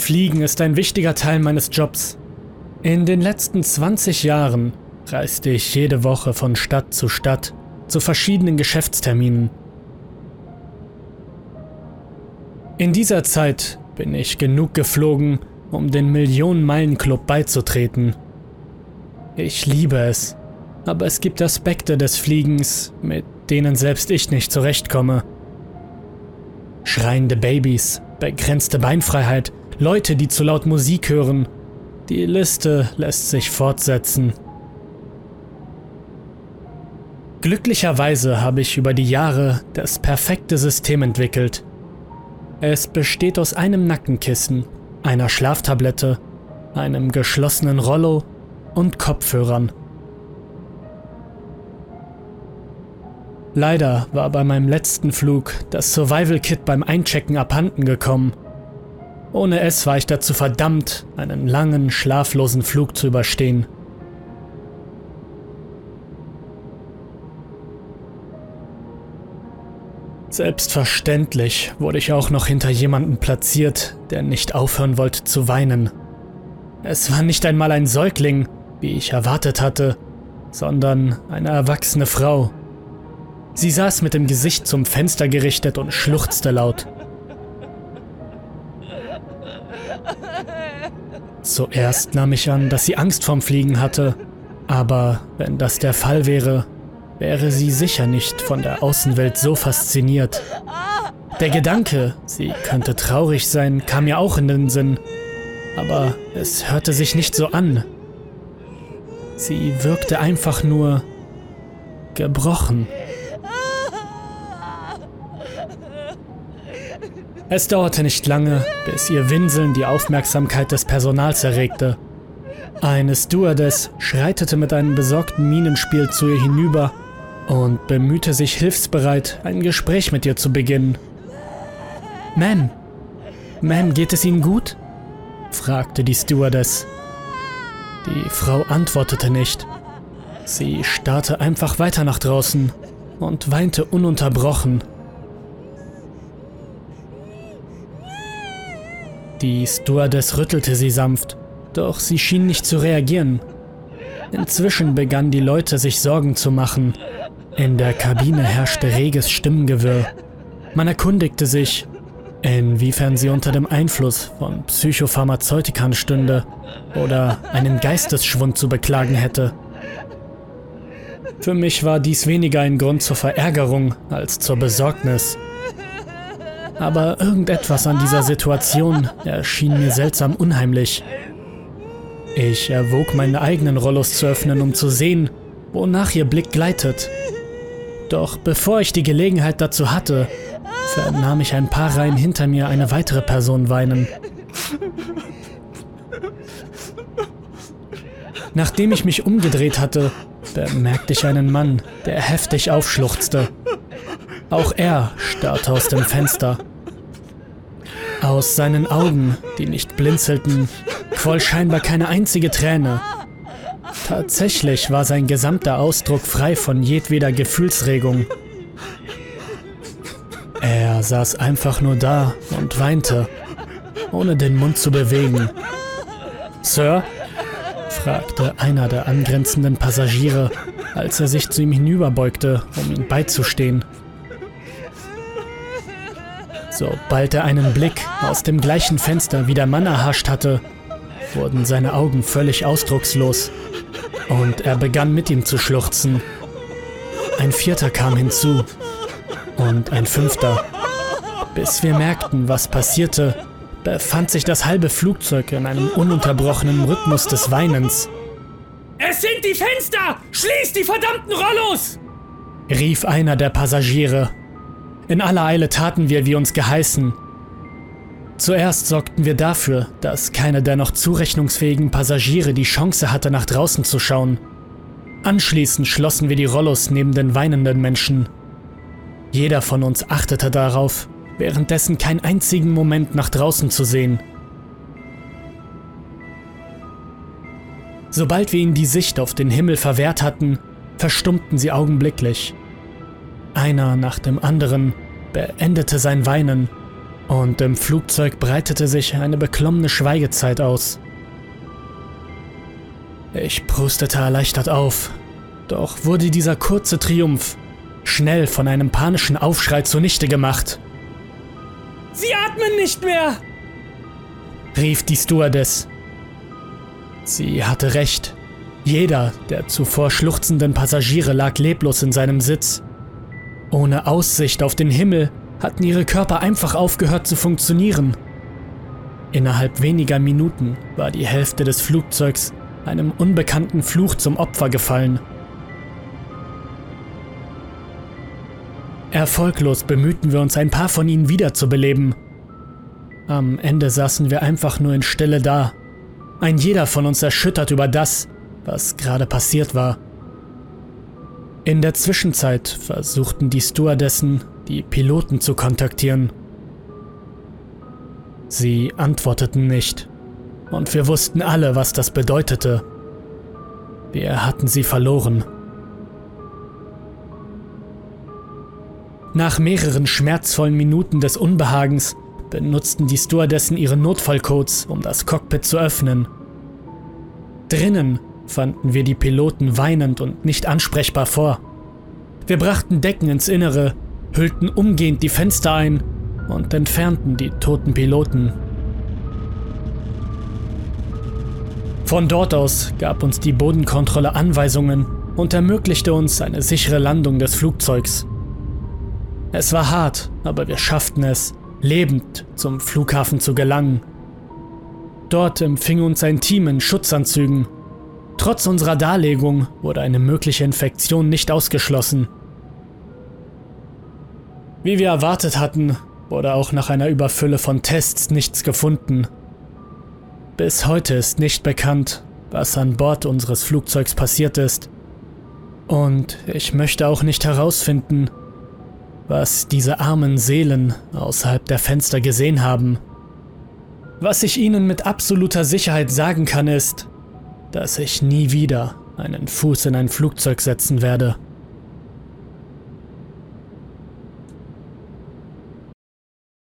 Fliegen ist ein wichtiger Teil meines Jobs. In den letzten 20 Jahren reiste ich jede Woche von Stadt zu Stadt zu verschiedenen Geschäftsterminen. In dieser Zeit bin ich genug geflogen, um den Millionen-Meilen-Club beizutreten. Ich liebe es, aber es gibt Aspekte des Fliegens, mit denen selbst ich nicht zurechtkomme. Schreiende Babys, begrenzte Beinfreiheit, Leute, die zu laut Musik hören. Die Liste lässt sich fortsetzen. Glücklicherweise habe ich über die Jahre das perfekte System entwickelt. Es besteht aus einem Nackenkissen, einer Schlaftablette, einem geschlossenen Rollo und Kopfhörern. Leider war bei meinem letzten Flug das Survival Kit beim Einchecken abhanden gekommen. Ohne es war ich dazu verdammt, einen langen, schlaflosen Flug zu überstehen. Selbstverständlich wurde ich auch noch hinter jemanden platziert, der nicht aufhören wollte zu weinen. Es war nicht einmal ein Säugling, wie ich erwartet hatte, sondern eine erwachsene Frau. Sie saß mit dem Gesicht zum Fenster gerichtet und schluchzte laut. Zuerst nahm ich an, dass sie Angst vorm Fliegen hatte, aber wenn das der Fall wäre, wäre sie sicher nicht von der Außenwelt so fasziniert. Der Gedanke, sie könnte traurig sein, kam mir auch in den Sinn, aber es hörte sich nicht so an. Sie wirkte einfach nur gebrochen. Es dauerte nicht lange, bis ihr Winseln die Aufmerksamkeit des Personals erregte. Eine Stewardess schreitete mit einem besorgten Minenspiel zu ihr hinüber und bemühte sich hilfsbereit, ein Gespräch mit ihr zu beginnen. Ma'am, Ma'am, geht es Ihnen gut? fragte die Stewardess. Die Frau antwortete nicht. Sie starrte einfach weiter nach draußen und weinte ununterbrochen. Die Stewardess rüttelte sie sanft, doch sie schien nicht zu reagieren. Inzwischen begannen die Leute sich Sorgen zu machen. In der Kabine herrschte reges Stimmengewirr. Man erkundigte sich, inwiefern sie unter dem Einfluss von Psychopharmazeutikern stünde oder einen Geistesschwund zu beklagen hätte. Für mich war dies weniger ein Grund zur Verärgerung als zur Besorgnis. Aber irgendetwas an dieser Situation erschien mir seltsam unheimlich. Ich erwog meine eigenen Rollos zu öffnen, um zu sehen, wonach ihr Blick gleitet. Doch bevor ich die Gelegenheit dazu hatte, vernahm ich ein paar Reihen hinter mir eine weitere Person weinen. Nachdem ich mich umgedreht hatte, bemerkte ich einen Mann, der heftig aufschluchzte. Auch er starrte aus dem Fenster. Aus seinen Augen, die nicht blinzelten, quoll scheinbar keine einzige Träne. Tatsächlich war sein gesamter Ausdruck frei von jedweder Gefühlsregung. Er saß einfach nur da und weinte, ohne den Mund zu bewegen. Sir? fragte einer der angrenzenden Passagiere, als er sich zu ihm hinüberbeugte, um ihm beizustehen. Sobald er einen Blick aus dem gleichen Fenster wie der Mann erhascht hatte, wurden seine Augen völlig ausdruckslos und er begann mit ihm zu schluchzen. Ein vierter kam hinzu und ein fünfter. Bis wir merkten, was passierte, befand sich das halbe Flugzeug in einem ununterbrochenen Rhythmus des Weinens. Es sind die Fenster! Schließ die verdammten Rollos! rief einer der Passagiere in aller Eile taten wir, wie uns geheißen. Zuerst sorgten wir dafür, dass keiner der noch zurechnungsfähigen Passagiere die Chance hatte, nach draußen zu schauen. Anschließend schlossen wir die Rollos neben den weinenden Menschen. Jeder von uns achtete darauf, währenddessen keinen einzigen Moment nach draußen zu sehen. Sobald wir ihnen die Sicht auf den Himmel verwehrt hatten, verstummten sie augenblicklich. Einer nach dem anderen beendete sein Weinen Und im Flugzeug breitete sich eine beklommene Schweigezeit aus. Ich prustete erleichtert auf, doch wurde dieser kurze Triumph schnell von einem panischen Aufschrei zunichte gemacht. Sie atmen nicht mehr! rief die Stewardess. Sie hatte recht. Jeder der zuvor schluchzenden Passagiere lag leblos in seinem Sitz. Ohne Aussicht auf den Himmel hatten ihre Körper einfach aufgehört zu funktionieren. Innerhalb weniger Minuten war die Hälfte des Flugzeugs einem unbekannten Fluch zum Opfer gefallen. Erfolglos bemühten wir uns, ein paar von ihnen wiederzubeleben. Am Ende saßen wir einfach nur in Stille da, ein jeder von uns erschüttert über das, was gerade passiert war. In der Zwischenzeit versuchten die Stewardessen, die Piloten zu kontaktieren. Sie antworteten nicht, und wir wussten alle, was das bedeutete. Wir hatten sie verloren. Nach mehreren schmerzvollen Minuten des Unbehagens benutzten die Stewardessen ihre Notfallcodes, um das Cockpit zu öffnen. Drinnen fanden wir die Piloten weinend und nicht ansprechbar vor. Wir brachten Decken ins Innere, hüllten umgehend die Fenster ein und entfernten die toten Piloten. Von dort aus gab uns die Bodenkontrolle Anweisungen und ermöglichte uns eine sichere Landung des Flugzeugs. Es war hart, aber wir schafften es, lebend zum Flughafen zu gelangen. Dort empfing uns ein Team in Schutzanzügen. Trotz unserer Darlegung wurde eine mögliche Infektion nicht ausgeschlossen. Wie wir erwartet hatten, wurde auch nach einer Überfülle von Tests nichts gefunden. Bis heute ist nicht bekannt, was an Bord unseres Flugzeugs passiert ist. Und ich möchte auch nicht herausfinden, was diese armen Seelen außerhalb der Fenster gesehen haben. Was ich Ihnen mit absoluter Sicherheit sagen kann, ist, dass ich nie wieder einen Fuß in ein Flugzeug setzen werde.